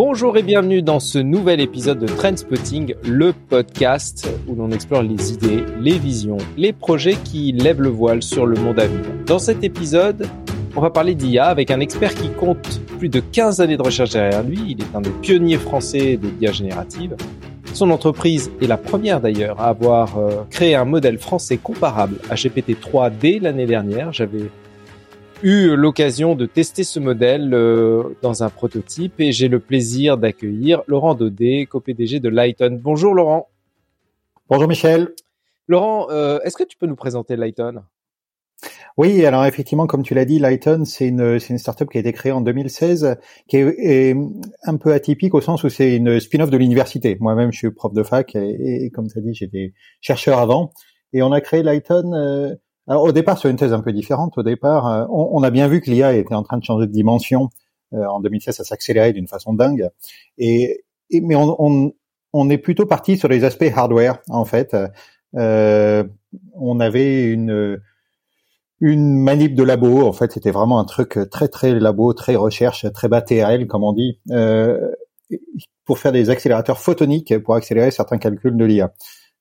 Bonjour et bienvenue dans ce nouvel épisode de Trendspotting, le podcast où l'on explore les idées, les visions, les projets qui lèvent le voile sur le monde à venir. Dans cet épisode, on va parler d'IA avec un expert qui compte plus de 15 années de recherche derrière lui. Il est un des pionniers français de l'IA générative. Son entreprise est la première d'ailleurs à avoir euh, créé un modèle français comparable à GPT-3 dès l'année dernière. J'avais eu l'occasion de tester ce modèle euh, dans un prototype et j'ai le plaisir d'accueillir Laurent Daudet, co-PDG de Lighton. Bonjour Laurent. Bonjour Michel. Laurent, euh, est-ce que tu peux nous présenter Lighton? Oui, alors effectivement, comme tu l'as dit, Lighton, c'est une, c'est une startup qui a été créée en 2016, qui est, un peu atypique au sens où c'est une spin-off de l'université. Moi-même, je suis prof de fac et, comme tu as dit, j'étais chercheur avant. Et on a créé Lighton euh, alors, au départ, sur une thèse un peu différente. Au départ, euh, on, a bien vu que l'IA était en train de changer de dimension. Euh, en 2016, ça s'accélérait d'une façon dingue. Et, mais on, on, est plutôt parti sur les aspects hardware, en fait. Euh, on avait une une manip de labo. En fait, c'était vraiment un truc très très labo, très recherche, très bas comme on dit, euh, pour faire des accélérateurs photoniques pour accélérer certains calculs de l'IA.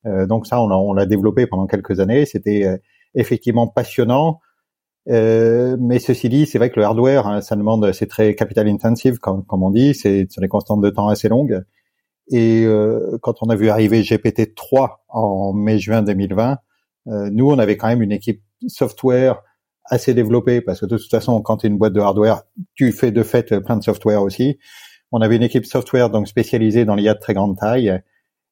Euh, donc ça, on l'a développé pendant quelques années. C'était effectivement passionnant. Euh, mais ceci dit, c'est vrai que le hardware, hein, ça demande, c'est très capital intensive, comme, comme on dit, c'est sur des constantes de temps assez longues. Et euh, quand on a vu arriver GPT-3 en mai-juin 2020, euh, nous, on avait quand même une équipe software assez développée, parce que de toute façon, quand tu es une boîte de hardware, tu fais de fait plein de software aussi. On avait une équipe software donc spécialisée dans l'IA de très grande taille,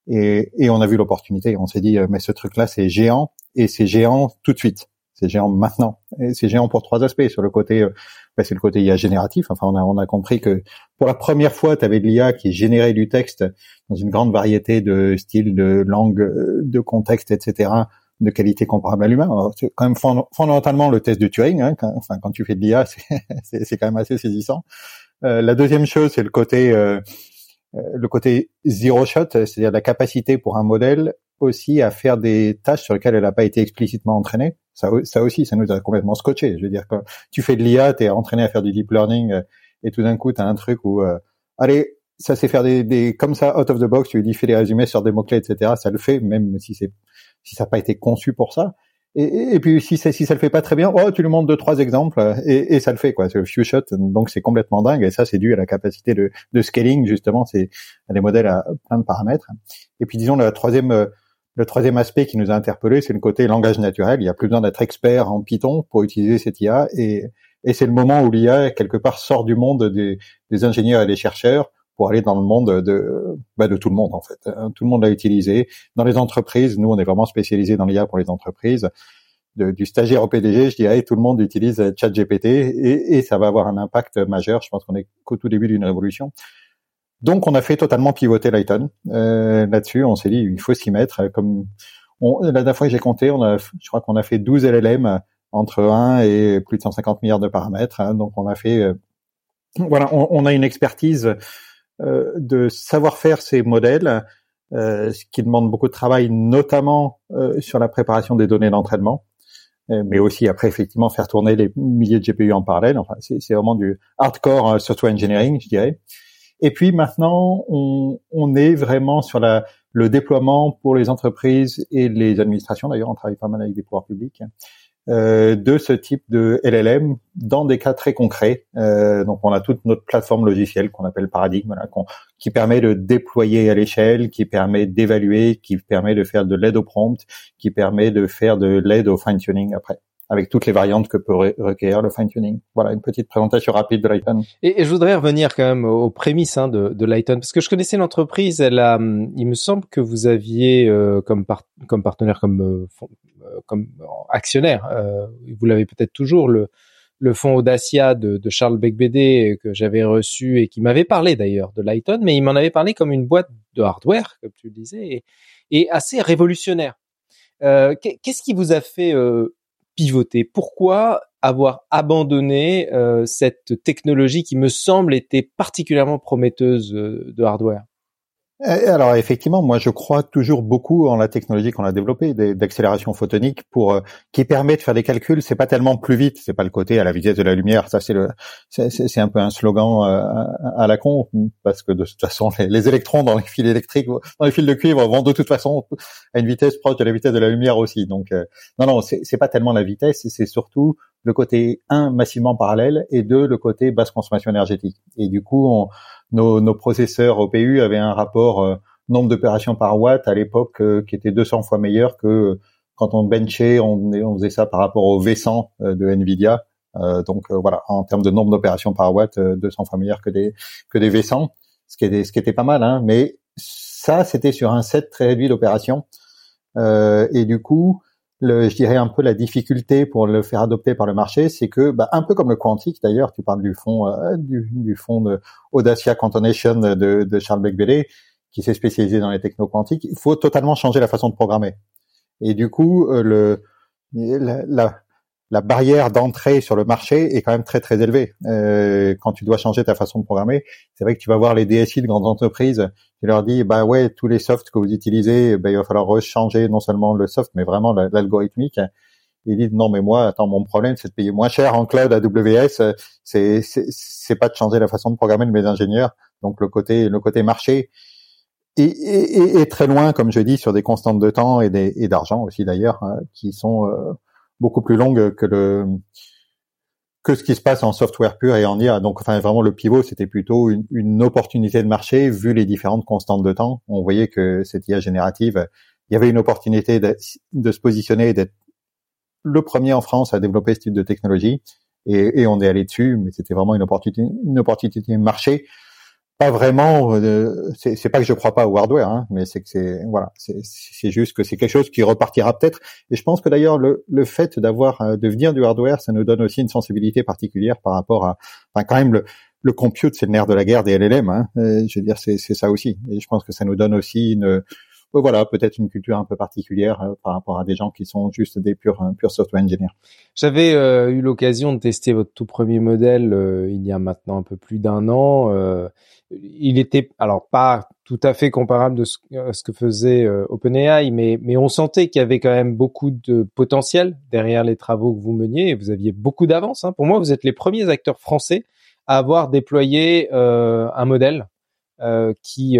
et, et on a vu l'opportunité. On s'est dit, mais ce truc-là, c'est géant, et c'est géant tout de suite. C'est géant maintenant. C'est géant pour trois aspects. Sur le côté, euh, bah, c'est le côté IA génératif. Enfin, on a, on a compris que pour la première fois, tu avais de l'IA qui générait du texte dans une grande variété de styles, de langues, euh, de contextes, etc., de qualité comparable à l'humain. C'est quand même fondamentalement le test de Turing. Hein, quand, enfin, quand tu fais de l'IA, c'est quand même assez saisissant. Euh, la deuxième chose, c'est le côté euh, le côté zero shot, c'est-à-dire la capacité pour un modèle aussi à faire des tâches sur lesquelles elle n'a pas été explicitement entraînée. Ça, aussi, ça nous a complètement scotché. Je veux dire, tu fais de l'IA, tu es entraîné à faire du deep learning euh, et tout d'un coup, tu as un truc où, euh, allez, ça sait faire des, des, comme ça, out of the box, tu lui dis fais des résumés sur des mots-clés, etc. Ça le fait, même si c'est si ça n'a pas été conçu pour ça. Et, puis si ça, si ça le fait pas très bien, oh tu lui montres deux trois exemples et, et ça le fait quoi. C'est le few shot, donc c'est complètement dingue et ça c'est dû à la capacité de, scaling justement. C'est des modèles à plein de paramètres. Et puis disons la troisième euh, le troisième aspect qui nous a interpellé, c'est le côté langage naturel. Il y a plus besoin d'être expert en Python pour utiliser cette IA et, et c'est le moment où l'IA quelque part sort du monde des, ingénieurs et des chercheurs pour aller dans le monde de, bah de tout le monde en fait. Hein, tout le monde l'a utilisé. Dans les entreprises, nous on est vraiment spécialisé dans l'IA pour les entreprises. Du stagiaire au PDG, je dirais, tout le monde utilise ChatGPT et, et ça va avoir un impact majeur. Je pense qu'on est qu'au tout début d'une révolution. Donc, on a fait totalement pivoter Lighton euh, là-dessus. On s'est dit, il faut s'y mettre. Comme on, la dernière fois que j'ai compté, on a, je crois qu'on a fait 12 LLM entre 1 et plus de 150 milliards de paramètres. Hein. donc, on a fait, euh, voilà, on, on, a une expertise de savoir faire ces modèles, euh, ce qui demande beaucoup de travail, notamment euh, sur la préparation des données d'entraînement mais aussi après effectivement faire tourner les milliers de GPU en parallèle. Enfin, c'est vraiment du hardcore software engineering, je dirais. Et puis maintenant, on, on est vraiment sur la, le déploiement pour les entreprises et les administrations. D'ailleurs, on travaille pas mal avec des pouvoirs publics. Euh, de ce type de LLM dans des cas très concrets. Euh, donc, on a toute notre plateforme logicielle qu'on appelle Paradigme, voilà, qui permet de déployer à l'échelle, qui permet d'évaluer, qui permet de faire de l'aide au prompt, qui permet de faire de l'aide au fine-tuning après avec toutes les variantes que peut requérir le fine-tuning. Voilà, une petite présentation rapide de Lighton. Et, je voudrais revenir quand même aux prémices hein, de, de Lighton, parce que je connaissais l'entreprise. Elle a, hum, il me semble que vous aviez euh, comme, comme partenaire, comme, euh, comme actionnaire, vous l'avez peut-être toujours, le, le fonds Audacia de, Charles Becbédé que j'avais reçu et qui m'avait parlé d'ailleurs de Lighton, mais il m'en avait parlé comme une boîte de hardware, comme tu le disais, et, assez révolutionnaire. Qu'est-ce qui vous a fait pivoter? Pourquoi avoir abandonné euh, cette technologie qui me semble était particulièrement prometteuse euh, de hardware? euh, alors effectivement, moi je crois toujours beaucoup en la technologie qu'on a développée d'accélération photonique pour euh, qui permet de faire des calculs. C'est pas tellement plus vite, c'est pas le côté à la vitesse de la lumière. Ça c'est le c'est un peu un slogan euh, à la con parce que de toute façon les, électrons dans les fils électriques, dans les fils de cuivre vont de toute façon à une vitesse proche de la vitesse de la lumière aussi. Donc non non c'est pas tellement la vitesse, c'est surtout le côté un massivement parallèle et deux le côté basse consommation énergétique. Et du coup on nos, nos processeurs OPU avaient un rapport euh, nombre d'opérations par watt à l'époque euh, qui était 200 fois meilleur que quand on benchait, on, on faisait ça par rapport au V100 euh, de Nvidia. donc voilà, en termes de nombre d'opérations par watt, 200 fois meilleur que des que des V100, ce qui était ce qui était pas mal. Hein, mais ça, c'était sur un set très réduit d'opérations. et du coup, le, je dirais un peu la difficulté pour le faire adopter par le marché, c'est que, bah, un peu comme le quantique d'ailleurs, tu parles du fond euh, du, du fond de Audacia Quantonation de, de Charles Becbélé, qui s'est spécialisé dans les techno quantiques, il faut totalement changer la façon de programmer. Et du coup, euh, le la barrière d'entrée sur le marché est quand même très très élevée. Euh, quand tu dois changer ta façon de programmer, c'est vrai que tu vas voir les DSI de grandes entreprises, tu leur dis bah ouais tous les softs que vous utilisez, bah, il va falloir rechanger non seulement le soft mais vraiment l'algorithmique. Ils disent non mais moi attends mon problème c'est de payer moins cher en cloud AWS, c'est c'est pas de changer la façon de programmer de mes ingénieurs. Donc le côté le côté marché est, très loin comme je dis sur des constantes de temps et d'argent aussi d'ailleurs hein, qui sont euh, beaucoup plus longue que le que ce qui se passe en software pur et en IA. Donc, enfin, vraiment, le pivot, c'était plutôt une, une, opportunité de marché vu les différentes constantes de temps. On voyait que cette IA générative, il y avait une opportunité de, se positionner et d'être le premier en France à développer ce type de technologie. Et, et on est allé dessus, mais c'était vraiment une opportunité, une opportunité de marché pas vraiment. Euh, c'est pas que je crois pas au hardware, hein, mais c'est que c'est voilà, c'est juste que c'est quelque chose qui repartira peut-être. Et je pense que d'ailleurs le, le fait d'avoir euh, de venir du hardware, ça nous donne aussi une sensibilité particulière par rapport à, enfin quand même le le compute, c'est le nerf de la guerre des LLM. Hein, euh, je veux dire, c'est ça aussi. Et je pense que ça nous donne aussi une voilà, peut-être une culture un peu particulière euh, par rapport à des gens qui sont juste des purs, purs software engineers. J'avais euh, eu l'occasion de tester votre tout premier modèle euh, il y a maintenant un peu plus d'un an. il était alors pas tout à fait comparable de ce que faisait OpenAI, mais, mais on sentait qu'il y avait quand même beaucoup de potentiel derrière les travaux que vous meniez et vous aviez beaucoup d'avance. Hein. Pour moi, vous êtes les premiers acteurs français à avoir déployé un modèle qui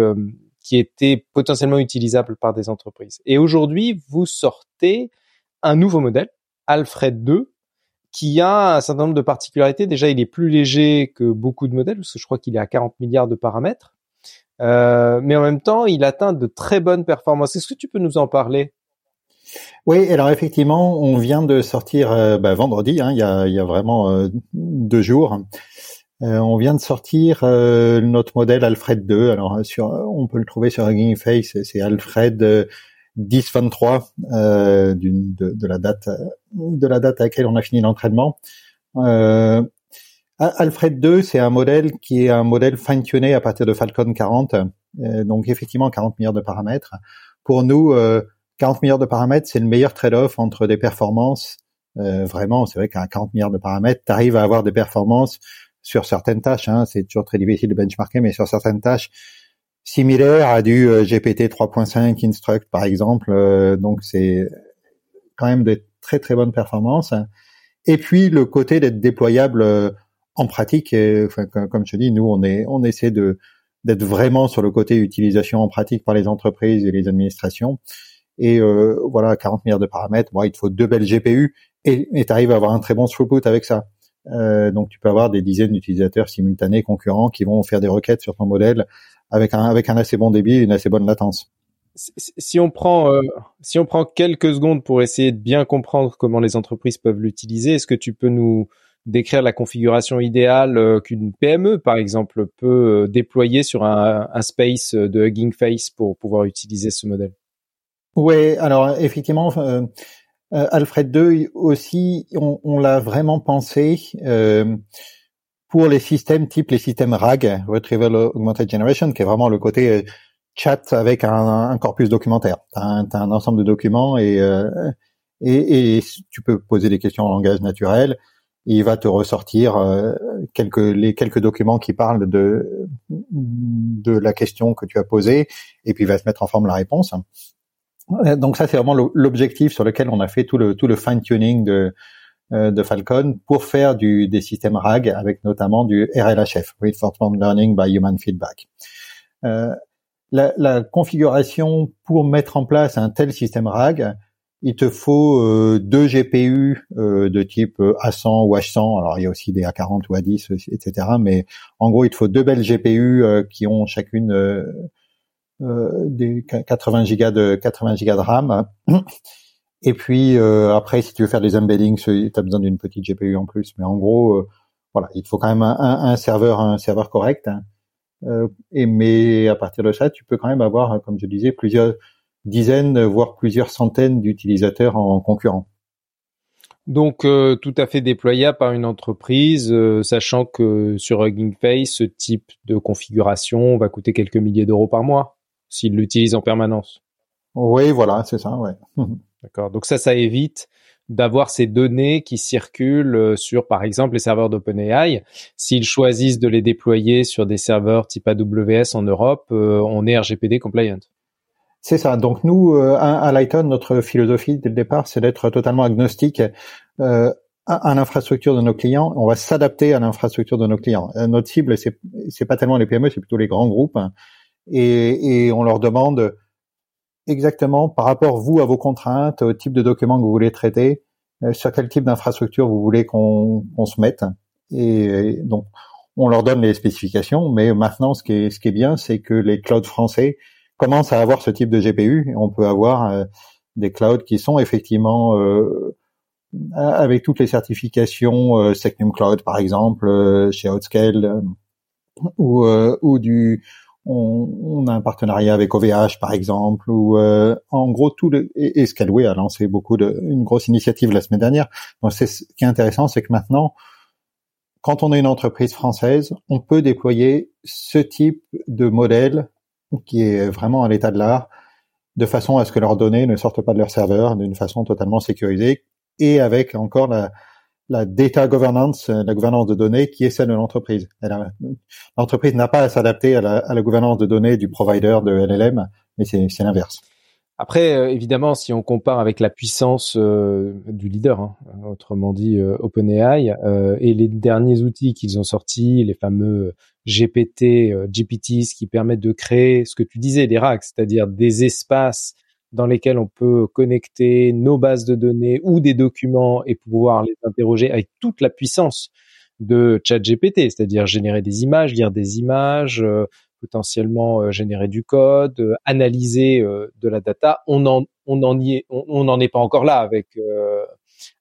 qui était potentiellement utilisable par des entreprises. Et aujourd'hui, vous sortez un nouveau modèle, Alfred 2, qui a un certain nombre de particularités. Déjà, il est plus léger que beaucoup de modèles, parce que je crois qu'il est à 40 milliards de paramètres. Euh, mais en même temps, il atteint de très bonnes performances. Est-ce que tu peux nous en parler? Oui, alors effectivement, on vient de sortir euh, bah, vendredi, hein, il, y a, il, y a, vraiment euh, deux jours, euh, on vient de sortir euh, notre modèle Alfred 2. Alors sur, on peut le trouver sur Hugging Face. C'est Alfred 1023 euh, de, de, la date de la date à laquelle on a fini l'entraînement. Alfred 2, c'est un modèle qui est un modèle fine-tuné à partir de Falcon 40. donc effectivement 40 milliards de paramètres. Pour nous, 40 milliards de paramètres, c'est le meilleur trade-off entre des performances. vraiment, c'est vrai qu'à 40 milliards de paramètres, tu arrives à avoir des performances sur certaines tâches, hein, c'est toujours très difficile de benchmarker, mais sur certaines tâches similaires à du euh, GPT 3.5 Instruct par exemple, euh, donc c'est quand même de très très bonnes performances. Et puis le côté d'être déployable euh, en pratique, comme je te dis, nous on est on essaie de d'être vraiment sur le côté utilisation en pratique par les entreprises et les administrations. Et voilà, 40 milliards de paramètres. Bon, il te faut deux belles GPU et tu arrives à avoir un très bon throughput avec ça. Euh, donc tu peux avoir des dizaines d'utilisateurs simultanés concurrents qui vont faire des requêtes sur ton modèle avec un avec un assez bon débit et une assez bonne latence. Si on prend euh, si on prend quelques secondes pour essayer de bien comprendre comment les entreprises peuvent l'utiliser, est-ce que tu peux nous décrire la configuration idéale euh, qu'une PME par exemple peut déployer sur un, un space de Hugging Face pour pouvoir utiliser ce modèle? Oui, alors effectivement, euh, Alfred 2 aussi, on, l'a vraiment pensé euh, pour les systèmes type les systèmes RAG, Retrieval Augmented Generation, qui est vraiment le côté euh, chat avec un, corpus documentaire. Tu as, un ensemble de documents et, tu peux poser des questions en langage naturel. il va te ressortir euh, les quelques documents qui parlent de de la question que tu as posée et puis il va se mettre en forme la réponse. Donc ça c'est vraiment l'objectif sur lequel on a fait tout le tout le fine tuning de euh, de Falcon pour faire du des systèmes RAG avec notamment du RLHF Reinforcement Learning by Human Feedback. Euh, la, la, configuration pour mettre en place un tel système RAG, il te faut euh, deux GPU euh, de type A100 ou H100. Alors il y a aussi des A40 ou A10, etc. Mais en gros, il te faut deux belles GPU euh, qui ont chacune des 80 gigas de 80 gigas de RAM. Et puis après, si tu veux faire des embeddings, tu as besoin d'une petite GPU en plus. Mais en gros, voilà, il faut quand même un, un, serveur, un serveur correct. Hein. et mais à partir de ça, tu peux quand même avoir, comme je disais, plusieurs dizaines, voire plusieurs centaines d'utilisateurs en concurrent. Donc euh, tout à fait déployable par une entreprise, euh, sachant que sur Hugging Face, ce type de configuration va coûter quelques milliers d'euros par mois s'il l'utilise en permanence. Oui, voilà, c'est ça, ouais. D'accord. Donc ça, ça évite d'avoir ces données qui circulent euh, sur, par exemple, les serveurs d'OpenAI. S'ils choisissent de les déployer sur des serveurs type AWS en Europe, on est RGPD compliant. C'est ça. Donc nous, euh, à, Lighton, notre philosophie dès le départ, c'est d'être totalement agnostique euh, à, l'infrastructure de nos clients. On va s'adapter à l'infrastructure de nos clients. Euh, notre cible, c'est c'est pas tellement les PME, c'est plutôt les grands groupes, hein. et, on leur demande exactement par rapport vous à vos contraintes, au type de documents que vous voulez traiter, sur quel type d'infrastructure vous voulez qu'on se mette. Et, donc on leur donne les spécifications, mais maintenant ce qui est ce qui est bien, c'est que les clouds français commence à avoir ce type de GPU. On peut avoir euh, des clouds qui sont effectivement euh, avec toutes les certifications euh, Secnum Cloud par exemple euh, chez Outscale ou ou du on, on, a un partenariat avec OVH par exemple ou en gros tout le et, Scaleway a lancé beaucoup de une grosse initiative la semaine dernière. Donc c'est ce qui est intéressant c'est que maintenant quand on est une entreprise française, on peut déployer ce type de modèle qui est vraiment à l'état de l'art, de façon à ce que leurs données ne sortent pas de leur serveur d'une façon totalement sécurisée et avec encore la, la data governance, la gouvernance de données qui est celle de l'entreprise. L'entreprise n'a pas à s'adapter à à la gouvernance de données du provider de LLM, mais c'est l'inverse. Après, euh, évidemment, si on compare avec la puissance euh, du leader, hein, autrement dit euh, OpenAI, et les derniers outils qu'ils ont sortis, les fameux GPT, GPTs qui permettent de créer ce que tu disais, des racks, c'est-à-dire des espaces dans lesquels on peut connecter nos bases de données ou des documents et pouvoir les interroger avec toute la puissance de ChatGPT, c'est-à-dire générer des images, lire des images, potentiellement euh, générer du code, euh, analyser euh, de la data. On en on en est, on n'en est pas encore là avec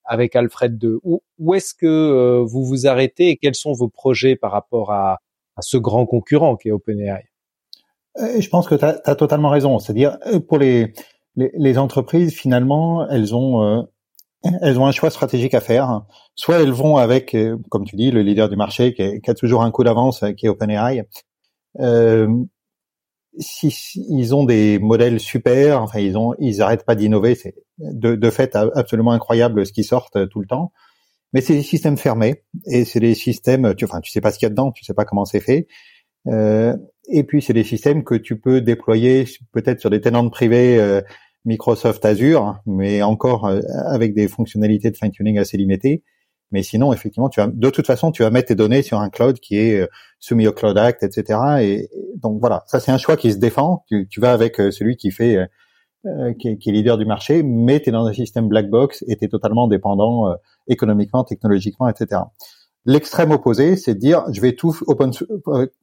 avec Alfred 2. Où, où est-ce que vous vous arrêtez et quels sont vos projets par rapport à, ce grand concurrent qui est OpenAI? Je pense que tu as, totalement raison. C'est-à-dire pour les, les, les, entreprises, finalement, elles ont elles ont un choix stratégique à faire. Soit elles vont avec, comme tu dis, le leader du marché qui, qui a toujours un coup d'avance, qui est OpenAI, euh, si, ils ont des modèles super, enfin ils ont, ils arrêtent pas d'innover. C'est de, de fait absolument incroyable ce qui euh, tout le temps. Mais c'est des systèmes fermés et c'est des systèmes, tu, enfin tu sais pas ce qu'il y a dedans, tu sais pas comment c'est fait. Euh, et puis c'est des systèmes que tu peux déployer peut-être sur des tenants privés euh, Microsoft Azure, mais encore euh, avec des fonctionnalités de fine tuning assez limitées. Mais sinon, effectivement, tu vas, de toute façon, tu vas mettre tes données sur un cloud qui est euh, soumis au Cloud Act, etc. Et donc voilà, ça c'est un choix qui se défend. Tu, vas avec euh, celui qui fait, euh, qui, est, qui, est, leader du marché, mais tu es dans un système black box et tu es totalement dépendant économiquement, technologiquement, etc. L'extrême opposé, c'est de dire, je vais tout open,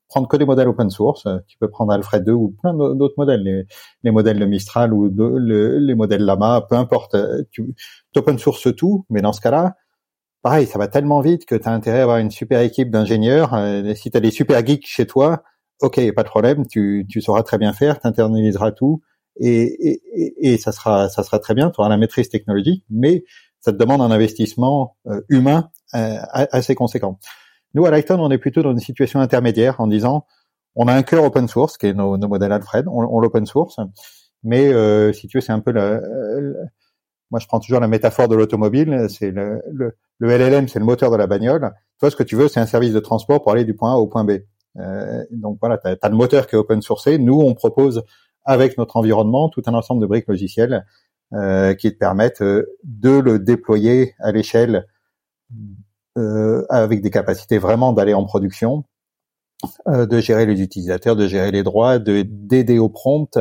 prendre que des modèles open source. Tu peux prendre Alfred 2 ou plein d'autres modèles, les, les, modèles de Mistral ou de, les modèles Lama, peu importe. Tu open source tout, mais dans ce cas-là, pareil, ça va tellement vite que tu as intérêt à avoir une super équipe d'ingénieurs. Euh, si tu as des super geeks chez toi, ok, pas de problème, tu, tu sauras très bien faire, tu internaliseras tout et, et, et, ça sera ça sera très bien, tu auras la maîtrise technologique, mais ça te demande un investissement euh, humain euh, assez conséquent. Nous, à Lighton, on est plutôt dans une situation intermédiaire en disant, on a un cœur open source, qui est nos, nos modèles Alfred, on, on l'open source, mais si tu veux, c'est un peu la, moi, je prends toujours la métaphore de l'automobile. C'est le, le, le, LLM, c'est le moteur de la bagnole. Toi, ce que tu veux, c'est un service de transport pour aller du point A au point B. Euh, donc voilà, tu as, le moteur qui est open sourcé. Nous, on propose avec notre environnement tout un ensemble de briques logicielles euh, qui te permettent euh, de le déployer à l'échelle euh, avec des capacités vraiment d'aller en production, euh, de gérer les utilisateurs, de gérer les droits, de d'aider au prompt,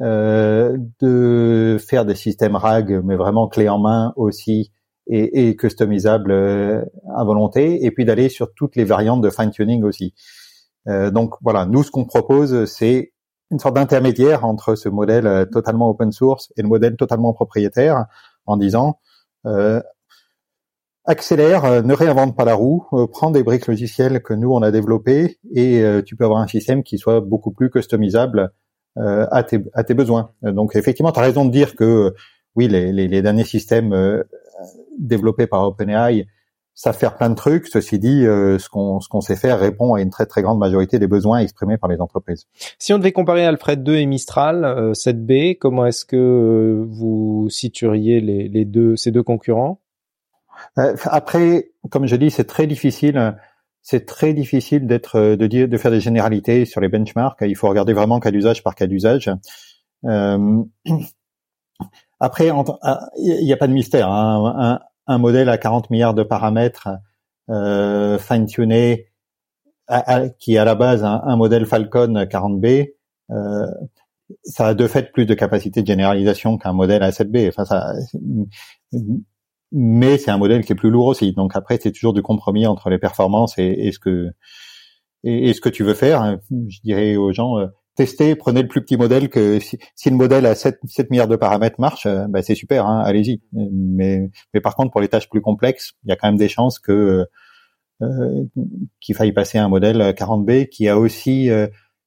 euh, de faire des systèmes RAG, mais vraiment clé en main aussi et, et customisables euh, à volonté, et puis d'aller sur toutes les variantes de fine-tuning aussi. Euh, donc voilà, nous ce qu'on propose, c'est une sorte d'intermédiaire entre ce modèle euh, totalement open source et le modèle totalement propriétaire, en disant euh, accélère, ne réinvente pas la roue, prends des briques logicielles que nous on a développées et tu peux avoir un système qui soit beaucoup plus customisable euh, à, tes, à tes besoins. Donc effectivement, tu as raison de dire que oui, les, les, les derniers systèmes euh, développés par OpenAI savent faire plein de trucs. Ceci dit, euh, ce qu'on ce qu'on sait faire répond à une très très grande majorité des besoins exprimés par les entreprises. Si on devait comparer Alfred 2 et Mistral 7B, comment est-ce que vous situeriez les, les deux ces deux concurrents? Après, comme je dis, c'est très difficile c'est très difficile d'être euh, de dire de faire des généralités sur les benchmarks. Il faut regarder vraiment cas d'usage par cas d'usage. Euh, après, ah, il n'y a pas de mystère. Hein. Un, modèle à 40 milliards de paramètres euh, fine-tuné, qui est à la base un, modèle Falcon 40B, euh, ça a de fait plus de capacité de généralisation qu'un modèle A7B. Enfin, ça, mais c'est un modèle qui est plus lourd aussi. Donc après, c'est toujours du compromis entre les performances et, ce que et, ce que tu veux faire. Je dirais aux gens, euh, testez, prenez le plus petit modèle que si, si le modèle à 7, 7 milliards de paramètres marche, euh, bah, c'est super, hein, allez-y. Mais, mais par contre, pour les tâches plus complexes, il y a quand même des chances que euh, qu'il faille passer un modèle 40B qui a aussi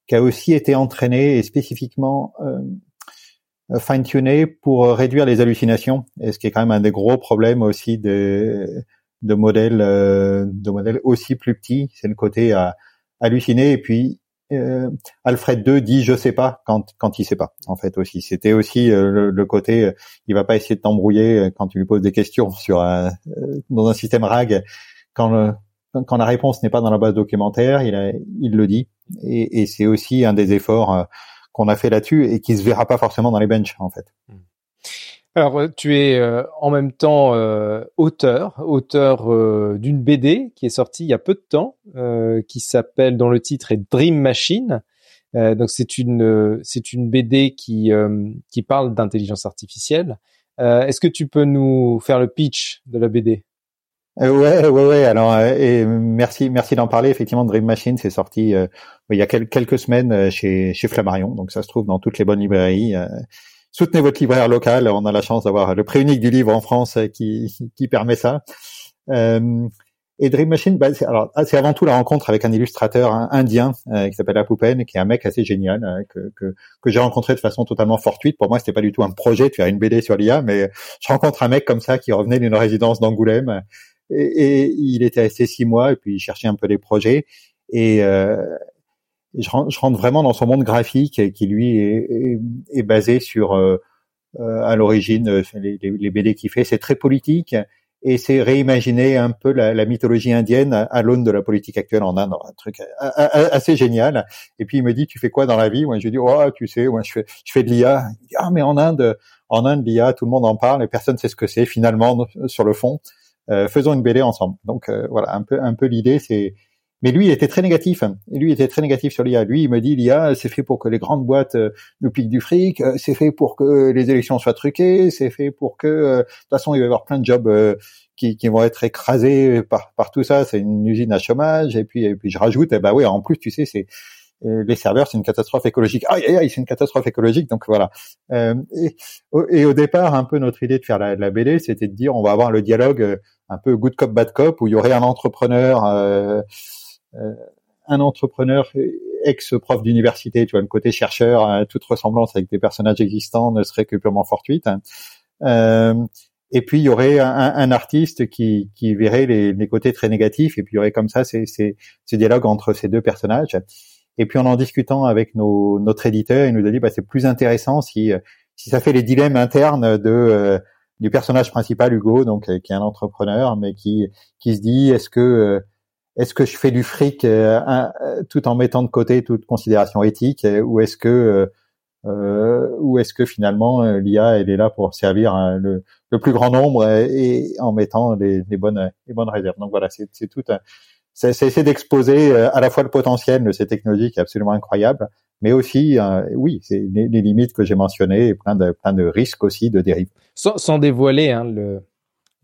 qui a aussi été entraîné et spécifiquement euh, fine-tuner pour euh, réduire les hallucinations, et ce qui est quand même un des gros problèmes aussi de, de modèles euh, de modèles aussi plus petits, c'est le côté à halluciner. Et puis Alfred 2 dit je sais pas quand quand il sait pas en fait aussi. C'était aussi le, côté il va pas essayer de t'embrouiller quand tu lui poses des questions sur un, dans un système RAG quand le, quand la réponse n'est pas dans la base documentaire il il le dit. Et, et c'est aussi un des efforts qu'on a fait là-dessus et qui se verra pas forcément dans les benches en fait. Hmm. Alors, euh, tu es euh, en même temps euh, auteur, auteur d'une BD qui est sortie il y a peu de temps, qui s'appelle, dont le titre est Dream Machine. donc, c'est une c'est une BD qui qui parle d'intelligence artificielle. Est-ce que tu peux nous faire le pitch de la BD euh, ouais, ouais, ouais. Alors, euh, merci, merci d'en parler. Effectivement, Dream Machine, c'est sorti euh, il y a quelques semaines chez chez Flammarion, donc ça se trouve dans toutes les bonnes librairies. soutenez votre libraire local. On a la chance d'avoir le prix unique du livre en France qui permet ça. et Dream Machine, bah, ah, c'est avant tout la rencontre avec un illustrateur indien qui s'appelle Apoupen, qui est un mec assez génial que, que que j'ai rencontré de façon totalement fortuite. Pour moi, c'était pas du tout un projet de faire une BD sur l'IA, mais je rencontre un mec comme ça qui revenait d'une résidence d'Angoulême et, il était resté six mois et puis il cherchait un peu les projets et euh, je, rentre, vraiment dans son monde graphique qui lui est, basé sur euh, euh à l'origine euh, les, BD qu'il fait c'est très politique et c'est réimaginer un peu la, mythologie indienne à, l'aune de la politique actuelle en Inde, un truc assez génial. Et puis il me dit, tu fais quoi dans la vie? Moi je lui dis, oh tu sais, moi je fais, je fais de l'IA. Ah mais en Inde, en Inde l'IA, tout le monde en parle et personne sait ce que c'est finalement sur le fond. Euh, faisons une BD ensemble. Donc euh, voilà, un peu un peu l'idée, c'est mais lui, il était très négatif. Et lui, il était très négatif sur l'IA. Lui, il me dit, l'IA, c'est fait pour que les grandes boîtes euh, nous piquent du fric, c'est fait pour que les élections soient truquées, c'est fait pour que, de toute façon, il va y avoir plein de jobs qui, qui, vont être écrasés par, par tout ça. C'est une usine à chômage. Et puis, et puis je rajoute, eh ben oui, en plus, tu sais, c'est les serveurs, c'est une catastrophe écologique. Aïe, aïe, aïe, c'est une catastrophe écologique. Donc voilà. Euh, et, au départ, un peu notre idée de faire la, BD, c'était de dire, on va avoir le dialogue un peu good cop bad cop où il y aurait un entrepreneur euh, euh, un entrepreneur ex prof d'université tu vois le côté chercheur euh, toute ressemblance avec des personnages existants ne serait que purement fortuite et puis il y aurait un, artiste qui, qui verrait les, les, côtés très négatifs et puis il y aurait comme ça ces, ces, ces dialogues entre ces deux personnages et puis en en discutant avec nos, notre éditeur il nous a dit bah, c'est plus intéressant si si ça fait les dilemmes internes de du personnage principal Hugo, donc qui est un entrepreneur, mais qui qui se dit est-ce que est-ce que je fais du fric tout en mettant de côté toute considération éthique, ou est-ce que euh, ou est-ce que finalement l'IA elle est là pour servir le, le, plus grand nombre et, en mettant les, les, bonnes les bonnes réserves. Donc voilà, c'est tout un c'est essayer d'exposer euh, à la fois le potentiel de ces technologies qui est absolument incroyable, mais aussi, euh, oui, c'est les, limites que j'ai mentionnées et plein de, plein de risques aussi de dérive. Sans, sans dévoiler hein, le,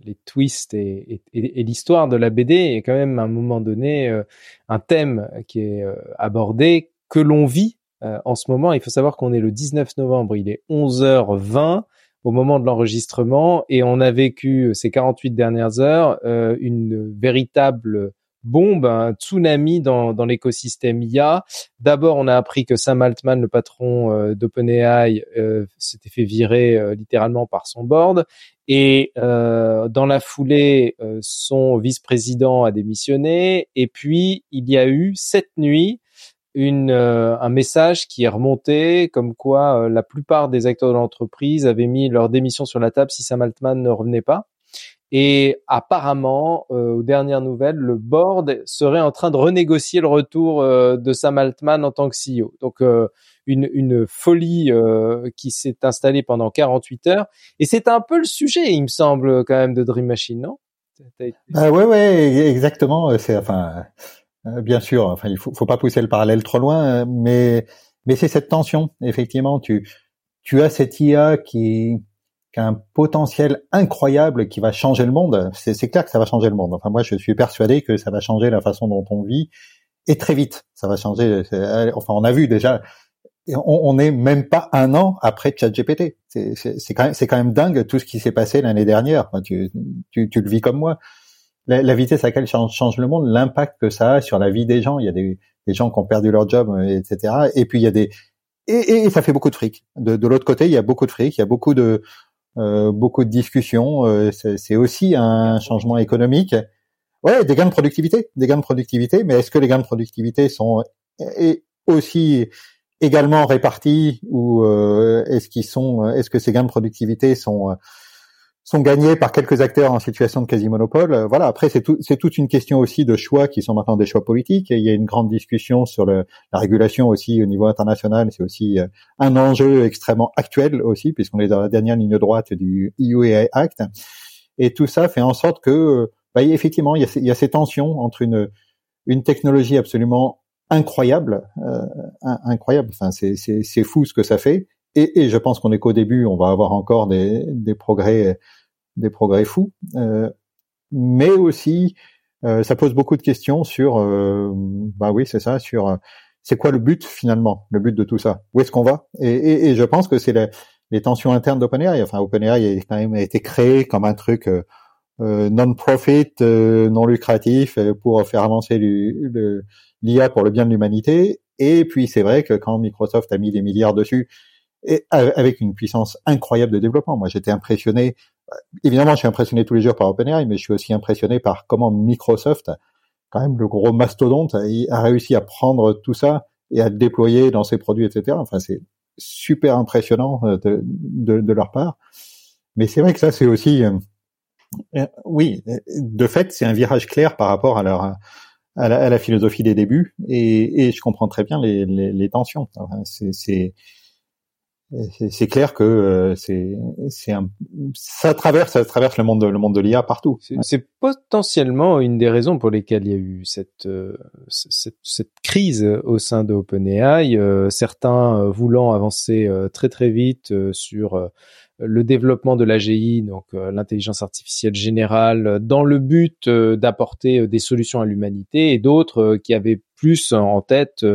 les twists et, et, et l'histoire de la BD, il y a quand même à un moment donné euh, un thème qui est abordé, que l'on vit en ce moment. Il faut savoir qu'on est le 19 novembre, il est 11h20 au moment de l'enregistrement et on a vécu ces 48 dernières heures une véritable bombe, un tsunami dans, dans l'écosystème IA. D'abord, on a appris que Sam Altman, le patron euh, d'OpenAI, euh, s'était fait virer euh, littéralement par son board. Et dans la foulée, son vice-président a démissionné. Et puis, il y a eu cette nuit une, un message qui est remonté comme quoi la plupart des acteurs de l'entreprise avaient mis leur démission sur la table si Sam Altman ne revenait pas. Et apparemment, euh, aux dernières nouvelles, le board serait en train de renégocier le retour euh, de Sam Altman en tant que CEO. Donc euh, une, une, folie qui s'est installée pendant 48 heures. Et c'est un peu le sujet, il me semble, quand même, de Dream Machine, non? Bah ouais, ouais, exactement. C'est enfin, bien sûr. Enfin, il faut, faut pas pousser le parallèle trop loin, mais mais c'est cette tension. Effectivement, tu tu as cette IA qui qui a un potentiel incroyable qui va changer le monde. C'est clair que ça va changer le monde. Enfin, moi, je suis persuadé que ça va changer la façon dont on vit et très vite. Ça va changer. Enfin, on a vu déjà. On n'est même pas un an après ChatGPT. C'est quand même, quand même dingue tout ce qui s'est passé l'année dernière. tu, tu, tu, le vis comme moi. La, vitesse à laquelle change, change le monde, l'impact que ça a sur la vie des gens. Il y a des, des gens qui ont perdu leur job, etc. Et puis il y a des et, et ça fait beaucoup de fric. De, de l'autre côté, il y a beaucoup de fric. Il y a beaucoup de euh, beaucoup de discussions. Euh, c'est aussi un changement économique. Ouais, des gains de productivité, des gains de productivité. Mais est-ce que les gains de productivité sont aussi également répartis ou euh, est-ce qu'ils sont, est-ce que ces gains de productivité sont sont gagnés par quelques acteurs en situation de quasi-monopole. Euh, voilà. Après, c'est tout, toute une question aussi de choix qui sont maintenant des choix politiques. Il y a une grande discussion sur le, la régulation aussi au niveau international. C'est aussi euh, un enjeu extrêmement actuel aussi, puisqu'on est dans la dernière ligne droite du EU AI Act. Et tout ça fait en sorte que, bah, effectivement, il y, a, il y a ces tensions entre une, une technologie absolument incroyable, euh, incroyable. Enfin, c'est fou ce que ça fait. Et, et je pense qu'on est qu'au début. On va avoir encore des, des progrès des progrès fous, euh, mais aussi euh, ça pose beaucoup de questions sur, euh, bah oui, c'est ça, sur c'est quoi le but finalement, le but de tout ça, où est-ce qu'on va? Et, et, et, je pense que c'est les tensions internes d'OpenAI. Enfin, OpenAI a quand même été créé comme un truc euh, non-profit, euh, non lucratif, pour faire avancer l'IA pour le bien de l'humanité. Et puis c'est vrai que quand Microsoft a mis des milliards dessus, et avec une puissance incroyable de développement. Moi, j'étais impressionné. Évidemment, je suis impressionné tous les jours par OpenAI, mais je suis aussi impressionné par comment Microsoft, quand même le gros mastodonte, a réussi à prendre tout ça et à le déployer dans ses produits, etc. Enfin, c'est super impressionnant euh, de, leur part. Mais c'est vrai que ça, c'est aussi, euh, euh, oui, de fait, c'est un virage clair par rapport à leur à la, philosophie des débuts, et, je comprends très bien les, tensions. C'est clair que euh, c'est c'est ça traverse ça traverse le monde de, le monde de l'IA partout. C'est potentiellement une des raisons pour lesquelles il y a eu cette euh, cette, cette, crise au sein de OpenAI. Euh, certains voulant avancer très très vite sur le développement de l'AGI, donc l'intelligence artificielle générale, dans le but d'apporter des solutions à l'humanité, et d'autres qui avaient plus en tête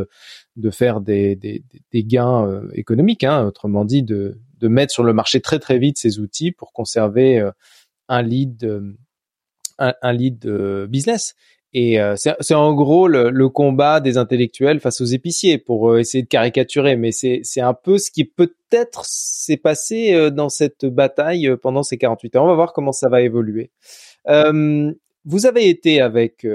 de faire des, gains euh, économiques, hein, autrement dit de, mettre sur le marché très très vite ces outils pour conserver euh, un lead euh, un, lead business. Et c'est en gros le, combat des intellectuels face aux épiciers pour essayer de caricaturer, mais c'est un peu ce qui peut-être s'est passé dans cette bataille pendant ces 48 heures. On va voir comment ça va évoluer. vous avez été avec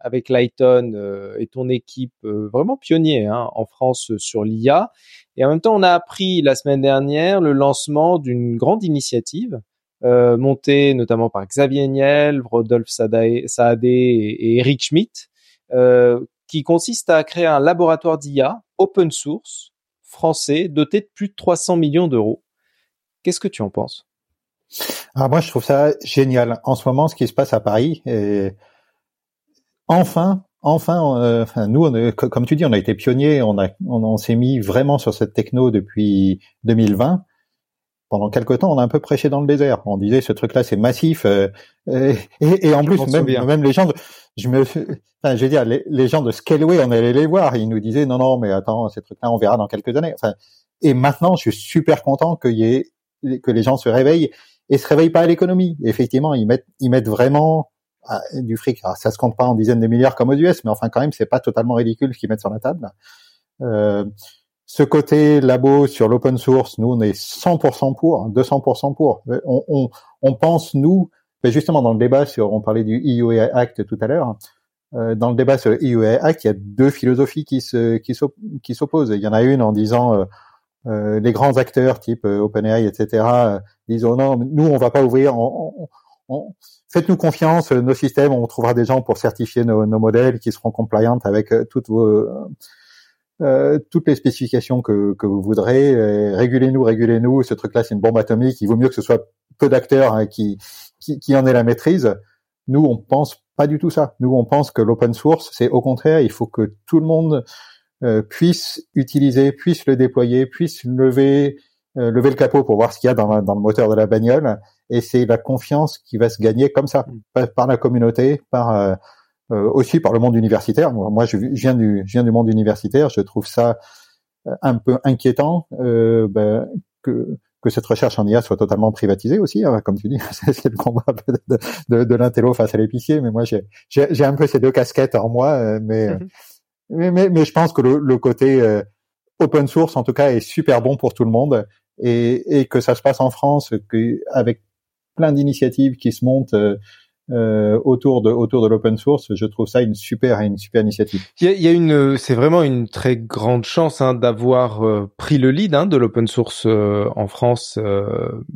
avec Lighton euh, et ton équipe euh, vraiment pionnier hein, en France euh, sur l'IA. Et en même temps, on a appris la semaine dernière le lancement d'une grande initiative euh, monté notamment par Xavier Niel, Rodolphe Saadé et, Eric Schmidt, euh, qui consiste à créer un laboratoire d'IA open source français doté de plus de 300 millions d'euros. Qu'est-ce que tu en penses? Alors moi, je trouve ça génial. En ce moment, ce qui se passe à Paris, et enfin, enfin, euh, enfin nous, on comme tu dis, on a été pionniers, on, a, on s'est mis vraiment sur cette techno depuis 2020 pendant quelque temps, on a un peu prêché dans le désert. On disait ce truc-là, c'est massif. Euh, et, en plus, même, même, les gens, de, je me, enfin, je veux dire, les, gens de Scaleway, on allait les voir. Ils nous disaient non, non, mais attends, ces trucs-là, on verra dans quelques années. Enfin, et maintenant, je suis super content qu'il y ait, que les gens se réveillent et se réveillent pas à l'économie. Effectivement, ils mettent, ils mettent vraiment du fric. Alors, ça se compte pas en dizaines de milliards comme aux US, mais enfin, quand même, c'est pas totalement ridicule ce qu'ils mettent sur la table. Euh, ce côté labo sur l'open source, nous, on est 100% pour, 200% pour. On, on, on pense, nous, mais justement, dans le débat sur, on parlait du EUA Act tout à l'heure, euh, dans le débat sur le EUA Act, il y a deux philosophies qui se qui s'opposent. Il y en a une en disant euh, euh, les grands acteurs type OpenAI, etc. disent oh non, nous on va pas ouvrir. Faites-nous confiance, nos systèmes, on trouvera des gens pour certifier nos, nos modèles qui seront compliants avec toutes vos euh, toutes les spécifications que, que vous voudrez. Euh, régulez-nous, régulez-nous. Ce truc-là, c'est une bombe atomique. Il vaut mieux que ce soit peu d'acteurs hein, qui, qui, qui en aient la maîtrise. Nous, on pense pas du tout ça. Nous, on pense que l'open source, c'est au contraire, il faut que tout le monde euh, puisse utiliser, puisse le déployer, puisse lever lever le capot pour voir ce qu'il y a dans, dans, le moteur de la bagnole. Et c'est la confiance qui va se gagner comme ça, mm. par, la communauté, par euh, aussi par le monde universitaire. Moi, je, viens du, je viens du monde universitaire. Je trouve ça euh, un peu inquiétant euh, ben, que que cette recherche en IA soit totalement privatisée aussi, hein, comme tu dis, c'est le combat de, de, de l'intello face à l'épicier, mais moi j'ai un peu ces deux casquettes en moi, mais, mm-hmm. mais, mais, mais, je pense que le, le côté open source en tout cas est super bon pour tout le monde et, et que ça se passe en France, que, avec plein d'initiatives qui se montent euh, autour de autour de l'open source, je trouve ça une super une super initiative. Il y a, il y a une, c'est vraiment une très grande chance hein, d'avoir euh, pris le lead hein, de l'open source euh, en France,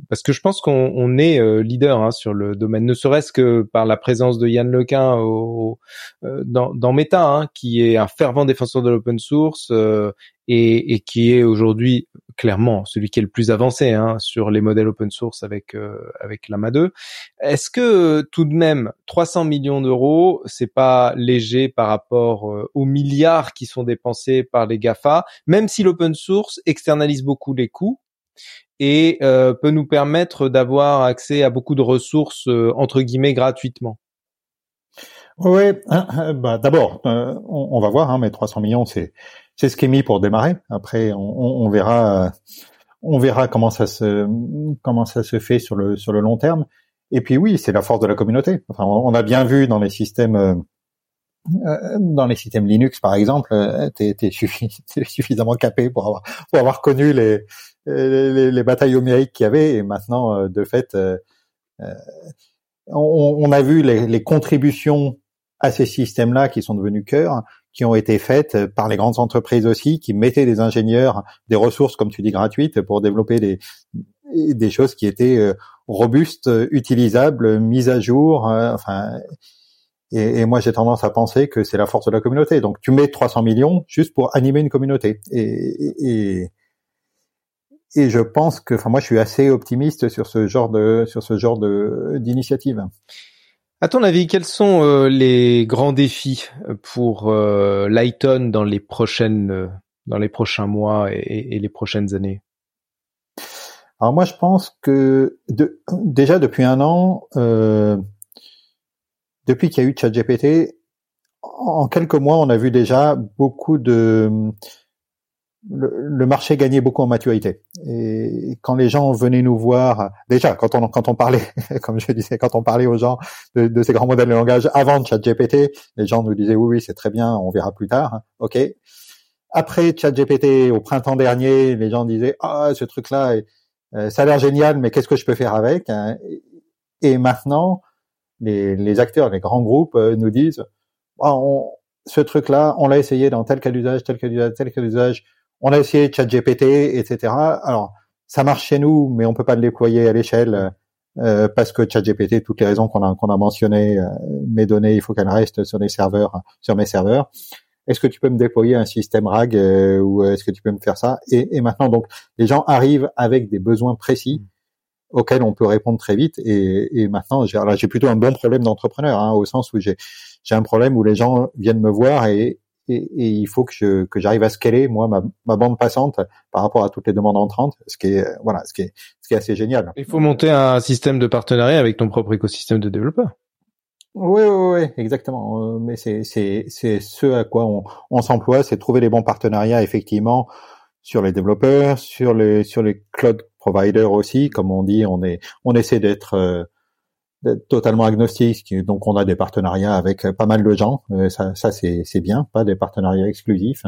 parce que je pense qu'on on est leader hein, sur le domaine, ne serait-ce que par la présence de Yann Lequin au, dans, dans Meta, hein, qui est un fervent défenseur de l'open source et, et qui est aujourd'hui clairement celui qui est le plus avancé hein, sur les modèles open source avec euh, avec Lama 2. Est-ce que tout de même 300 millions d'euros, c'est pas léger par rapport euh, aux milliards qui sont dépensés par les Gafa, même si l'open source externalise beaucoup les coûts et euh, peut nous permettre d'avoir accès à beaucoup de ressources entre guillemets gratuitement? Oui, bah, d'abord, on, on, va voir, hein, mais 300 millions, c'est c'est ce qui est mis pour démarrer. Après, on, on, verra, on verra comment ça se comment ça se fait sur le sur le long terme. Et puis oui, c'est la force de la communauté. Enfin, on a bien vu dans les systèmes euh, dans les systèmes Linux, par exemple, euh, tu es, suffisamment capé pour avoir pour avoir connu les les, les batailles numériques qu'il y avait. Et maintenant, euh, de fait, on, on, a vu les, les contributions à ces systèmes-là qui sont devenus cœur, qui ont été faites par les grandes entreprises aussi, qui mettaient des ingénieurs, des ressources, comme tu dis, gratuites pour développer des, des choses qui étaient euh, robustes, utilisables, mises à jour. Euh, enfin, et, moi j'ai tendance à penser que c'est la force de la communauté. Donc tu mets 300 millions juste pour animer une communauté. Et, et, et je pense que, enfin moi je suis assez optimiste sur ce genre de sur ce genre de d'initiative. À ton avis, quels sont euh, les grands défis euh, pour euh, Lighton dans les prochaines, euh, dans les prochains mois et, les prochaines années? Alors moi, je pense que déjà depuis un an, depuis qu'il y a eu ChatGPT, en quelques mois, on a vu déjà beaucoup de le, marché gagnait beaucoup en maturité. Et quand les gens venaient nous voir, déjà quand on quand on parlait, comme je disais, quand on parlait aux gens de, ces grands modèles de langage avant ChatGPT, les gens nous disaient oui oui c'est très bien, on verra plus tard, ok. Après ChatGPT au printemps dernier, les gens disaient ah ce truc là, euh, ça a l'air génial, mais qu'est-ce que je peux faire avec Et maintenant, les, les acteurs, les grands groupes euh, nous disent on, ce truc là, on l'a essayé dans tel cas d'usage, tel cas d'usage, tel cas d'usage on a essayé ChatGPT, etc. Alors, ça marche chez nous, mais on peut pas le déployer à l'échelle euh, parce que ChatGPT, toutes les raisons qu'on a qu'on a mentionnées, euh, mes données, il faut qu'elles restent sur les serveurs, sur mes serveurs. Est-ce que tu peux me déployer un système RAG euh, ou est-ce que tu peux me faire ça? Et, et, maintenant, donc, les gens arrivent avec des besoins précis auxquels on peut répondre très vite. Et, et maintenant, j'ai, j'ai plutôt un bon problème d'entrepreneur, hein, au sens où j'ai j'ai un problème où les gens viennent me voir et, et, et, il faut que je que j'arrive à scaler moi ma, ma, bande passante par rapport à toutes les demandes entrantes, ce qui est voilà, ce qui est ce qui est assez génial. Il faut monter un système de partenariat avec ton propre écosystème de développeurs. Oui, oui, oui, exactement. Euh, mais c'est c'est c'est ce à quoi on, on s'emploie, c'est trouver les bons partenariats effectivement sur les développeurs, sur les sur les cloud providers aussi, comme on dit, on est on essaie d'être euh, totalement agnostique, donc on a des partenariats avec pas mal de gens, euh, ça, ça c'est bien, pas des partenariats exclusifs.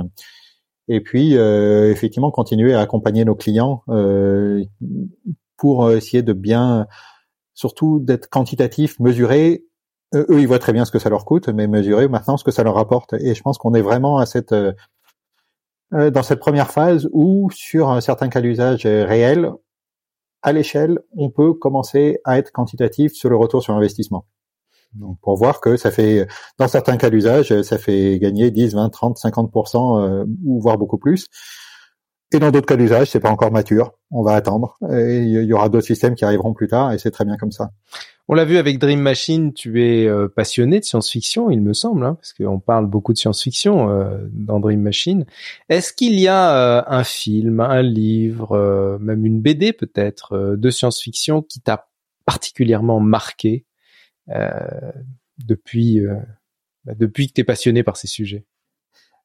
Et puis euh, effectivement continuer à accompagner nos clients euh, pour essayer de bien, surtout d'être quantitatif, mesurer. Eux, ils voient très bien ce que ça leur coûte, mais mesurer maintenant ce que ça leur apporte. Et je pense qu'on est vraiment à cette dans cette première phase où, sur un certain cas d'usage réel, à l'échelle, on peut commencer à être quantitatif sur le retour sur investissement. Donc, pour voir que ça fait, dans certains cas d'usage, ça fait gagner 10, 20, 30, 50%, ou voire beaucoup plus. Et dans d'autres cas d'usage, c'est pas encore mature. On va attendre. Et il y aura d'autres systèmes qui arriveront plus tard, et c'est très bien comme ça. On l'a vu avec Dream Machine, tu es euh, passionné de science-fiction, il me semble, hein, parce qu'on parle beaucoup de science-fiction euh, dans Dream Machine. Est-ce qu'il y a euh, un film, un livre, même une BD peut-être de science-fiction qui t'a particulièrement marqué depuis bah, depuis que tu es passionné par ces sujets?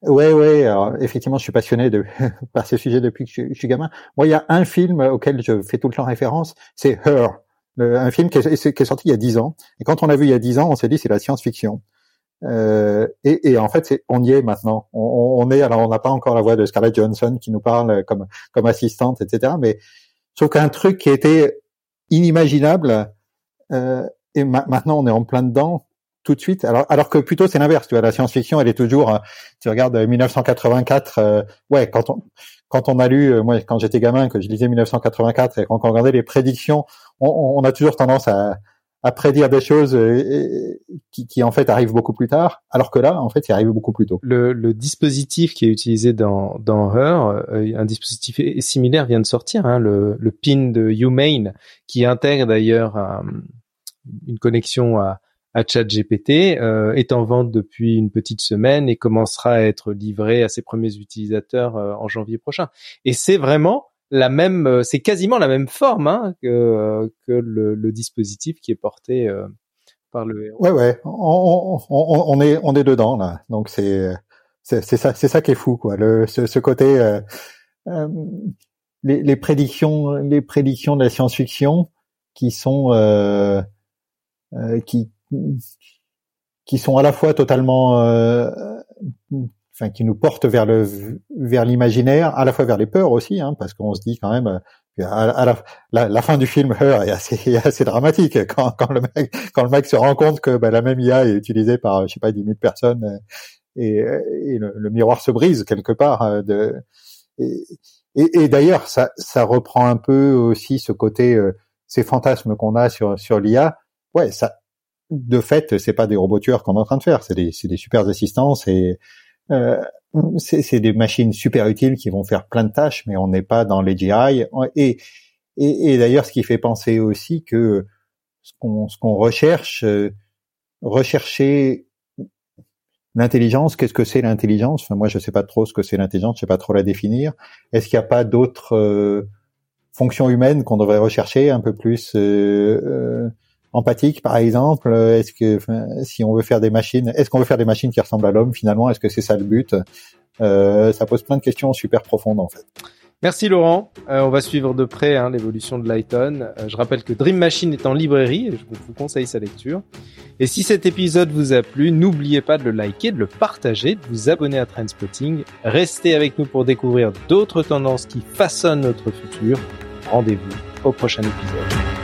Ouais, ouais. Effectivement, je suis passionné de par ces sujets depuis que je, suis gamin. Moi, il y a un film auquel je fais tout le temps référence, c'est Her un film qui est, sorti il y a dix ans. Et quand on l'a vu il y a dix ans, on s'est dit c'est la science-fiction. Euh, et, et, en fait, on y est maintenant. On, on est alors on n'a pas encore la voix de Scarlett Johansson qui nous parle comme comme assistante, etc. Mais sauf qu'un truc qui était inimaginable euh, et maintenant on est en plein dedans tout de suite. Alors, alors que plutôt c'est l'inverse. Tu vois, la science-fiction, elle est toujours. Euh, tu regardes 1984. Euh, euh, ouais, quand on quand on a lu, moi, quand j'étais gamin, que je lisais 1984 et quand on regardait les prédictions, on, on a toujours tendance à, à prédire des choses qui, qui, en fait arrivent beaucoup plus tard, alors que là, en fait, il arrive beaucoup plus tôt. Le, le dispositif qui est utilisé dans, dans Her, un dispositif similaire vient de sortir, hein, le, le pin de Humane, qui intègre d'ailleurs une connexion à, à ChatGPT euh, est en vente depuis une petite semaine et commencera à être livré à ses premiers utilisateurs euh, en janvier prochain. Et c'est vraiment la même, euh, c'est quasiment la même forme hein, que, que le, le, dispositif qui est porté euh, par le héros. Ouais, ouais, on, on, on, est on est dedans là, donc c'est c'est ça c'est ça qui est fou quoi, le ce, ce côté euh, les, les prédictions les prédictions de la science-fiction qui sont euh, qui qui sont à la fois totalement, euh, enfin, qui nous portent vers le vers l'imaginaire, à la fois vers les peurs aussi, hein, parce qu'on se dit quand même. Euh, à, la, fin du film Her est assez, assez dramatique quand, quand le mec quand le mec se rend compte que bah, la même IA est utilisée par je sais pas dix mille personnes euh, et, et le, miroir se brise quelque part de et, et, d'ailleurs ça ça reprend un peu aussi ce côté ces fantasmes qu'on a sur sur l'IA ouais ça de fait, c'est pas des robots tueurs qu'on est en train de faire, c'est des, des super assistants, c'est euh, c'est des machines super utiles qui vont faire plein de tâches, mais on n'est pas dans les GI. Et, et, d'ailleurs, ce qui fait penser aussi que ce qu'on recherche, euh, rechercher l'intelligence, qu'est-ce que c'est l'intelligence? Enfin, Moi, je sais pas trop ce que c'est l'intelligence, je sais pas trop la définir. Est-ce qu'il n'y a pas d'autres euh, fonctions humaines qu'on devrait rechercher un peu plus euh, empathique, par exemple Est-ce que si on veut faire des machines, est-ce qu'on veut faire des machines qui ressemblent à l'homme finalement Est-ce que c'est ça le but? Euh, Ça pose plein de questions super profondes en fait. Merci Laurent. Euh, on va suivre de près hein, l'évolution de Lighton. Euh, je rappelle que Dream Machine est en librairie et je vous conseille sa lecture. Et si cet épisode vous a plu, n'oubliez pas de le liker, de le partager, de vous abonner à Trendspotting. Restez avec nous pour découvrir d'autres tendances qui façonnent notre futur. Rendez-vous au prochain épisode.